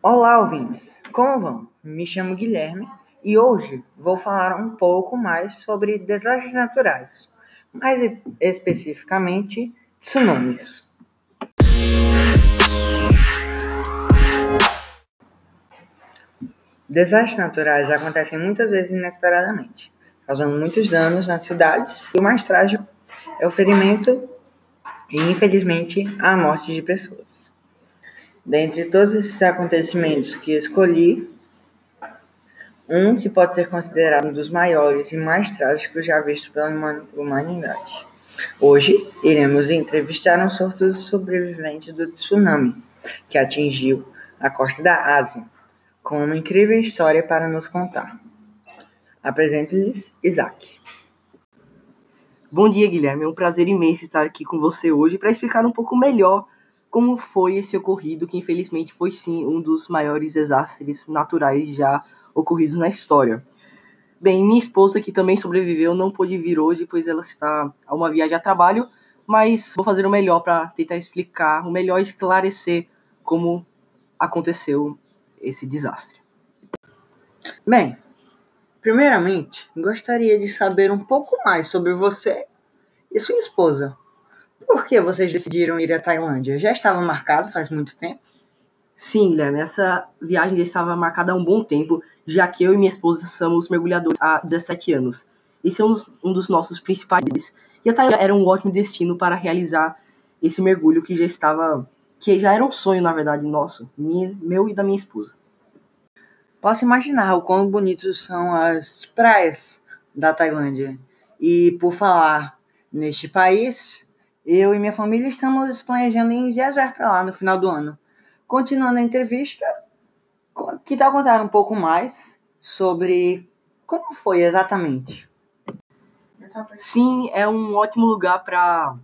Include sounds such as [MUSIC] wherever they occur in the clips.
Olá, ouvintes! Como vão? Me chamo Guilherme e hoje vou falar um pouco mais sobre desastres naturais, mais especificamente tsunamis. Desastres naturais acontecem muitas vezes inesperadamente, causando muitos danos nas cidades e o mais trágico é o ferimento e, infelizmente, a morte de pessoas. Dentre todos esses acontecimentos que escolhi, um que pode ser considerado um dos maiores e mais trágicos já vistos pela humanidade. Hoje, iremos entrevistar um sortudo sobrevivente do tsunami que atingiu a costa da Ásia, com uma incrível história para nos contar. Apresento-lhes Isaac. Bom dia, Guilherme. É um prazer imenso estar aqui com você hoje para explicar um pouco melhor como foi esse ocorrido, que infelizmente foi sim um dos maiores desastres naturais já ocorridos na história. Bem, minha esposa, que também sobreviveu, não pôde vir hoje, pois ela está a uma viagem a trabalho, mas vou fazer o melhor para tentar explicar, o melhor esclarecer como aconteceu esse desastre. Bem, primeiramente, gostaria de saber um pouco mais sobre você e sua esposa. Por que vocês decidiram ir à Tailândia? Já estava marcado faz muito tempo? Sim, Guilherme, essa viagem já estava marcada há um bom tempo, já que eu e minha esposa somos mergulhadores há 17 anos. Esse é um dos, um dos nossos principais. E a Tailândia era um ótimo destino para realizar esse mergulho que já estava. que já era um sonho, na verdade, nosso, minha, meu e da minha esposa. Posso imaginar o quão bonitos são as praias da Tailândia. E por falar neste país, eu e minha família estamos planejando em viajar para lá no final do ano. Continuando a entrevista, que tal contar um pouco mais sobre como foi exatamente? Sim, é um ótimo lugar para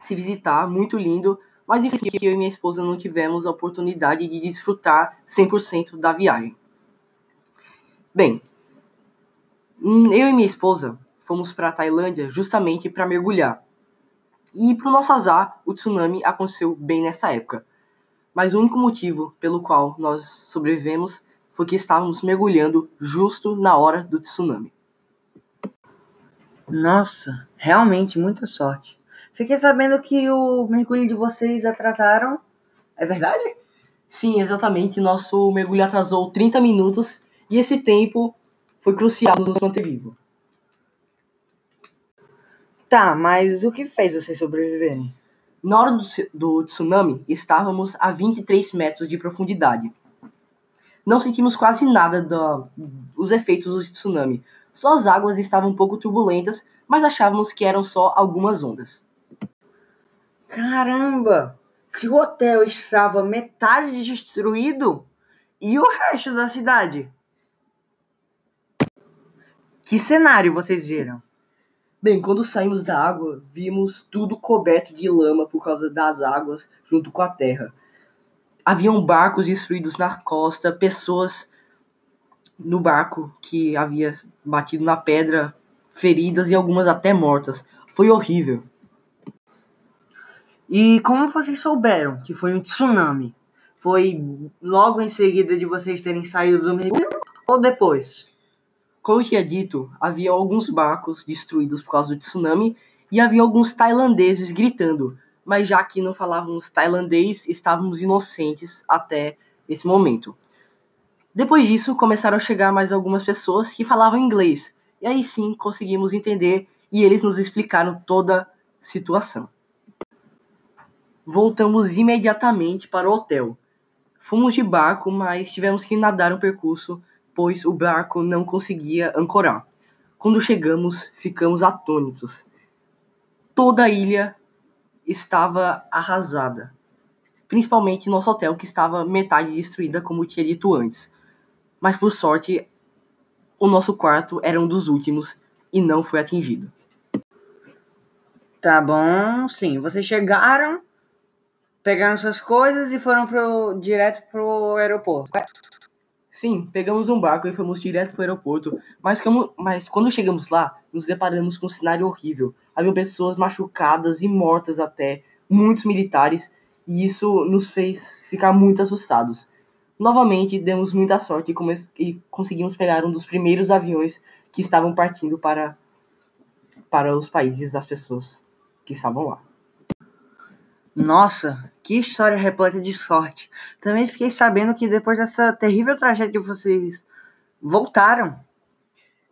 se visitar, muito lindo, mas infelizmente eu e minha esposa não tivemos a oportunidade de desfrutar 100% da viagem. Bem, hum, eu e minha esposa fomos para a Tailândia justamente para mergulhar. E para o nosso azar, o tsunami aconteceu bem nesta época. Mas o único motivo pelo qual nós sobrevivemos foi que estávamos mergulhando justo na hora do tsunami. Nossa, realmente muita sorte. Fiquei sabendo que o mergulho de vocês atrasaram. É verdade? Sim, exatamente. Nosso mergulho atrasou 30 minutos e esse tempo foi crucial nos manter vivo. Tá, mas o que fez vocês sobreviverem? Na hora do, do tsunami, estávamos a 23 metros de profundidade. Não sentimos quase nada do, dos efeitos do tsunami. Só as águas estavam um pouco turbulentas, mas achávamos que eram só algumas ondas. Caramba! Se o hotel estava metade destruído, e o resto da cidade? Que cenário vocês viram? Bem, quando saímos da água, vimos tudo coberto de lama por causa das águas junto com a terra. Haviam barcos destruídos na costa, pessoas no barco que havia batido na pedra, feridas e algumas até mortas. Foi horrível. E como vocês souberam que foi um tsunami? Foi logo em seguida de vocês terem saído do mergulho ou depois? Como eu tinha dito, havia alguns barcos destruídos por causa do tsunami e havia alguns tailandeses gritando, mas já que não falávamos tailandês, estávamos inocentes até esse momento. Depois disso, começaram a chegar mais algumas pessoas que falavam inglês, e aí sim conseguimos entender e eles nos explicaram toda a situação. Voltamos imediatamente para o hotel. Fomos de barco, mas tivemos que nadar um percurso pois o barco não conseguia ancorar. Quando chegamos, ficamos atônitos. Toda a ilha estava arrasada, principalmente nosso hotel, que estava metade destruída, como tinha dito antes. Mas por sorte, o nosso quarto era um dos últimos e não foi atingido. Tá bom, sim. Vocês chegaram, pegaram suas coisas e foram pro, direto pro aeroporto. Sim, pegamos um barco e fomos direto para o aeroporto, mas, como, mas quando chegamos lá, nos deparamos com um cenário horrível. Havia pessoas machucadas e mortas até, muitos militares, e isso nos fez ficar muito assustados. Novamente, demos muita sorte e, e conseguimos pegar um dos primeiros aviões que estavam partindo para, para os países das pessoas que estavam lá. Nossa, que história repleta de sorte. Também fiquei sabendo que depois dessa terrível tragédia vocês voltaram.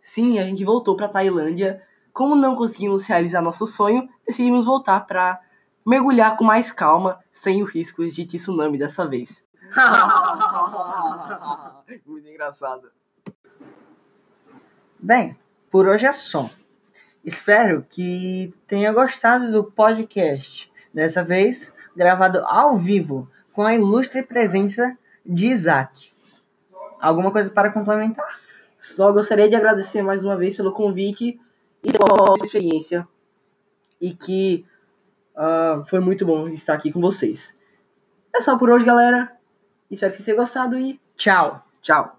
Sim, a gente voltou para Tailândia. Como não conseguimos realizar nosso sonho, decidimos voltar para mergulhar com mais calma, sem o risco de tsunami dessa vez. [LAUGHS] Muito engraçado. Bem, por hoje é só. Espero que tenha gostado do podcast. Dessa vez, gravado ao vivo, com a ilustre presença de Isaac. Alguma coisa para complementar? Só gostaria de agradecer mais uma vez pelo convite e pela experiência. E que uh, foi muito bom estar aqui com vocês. É só por hoje, galera. Espero que vocês tenham gostado e tchau. Tchau.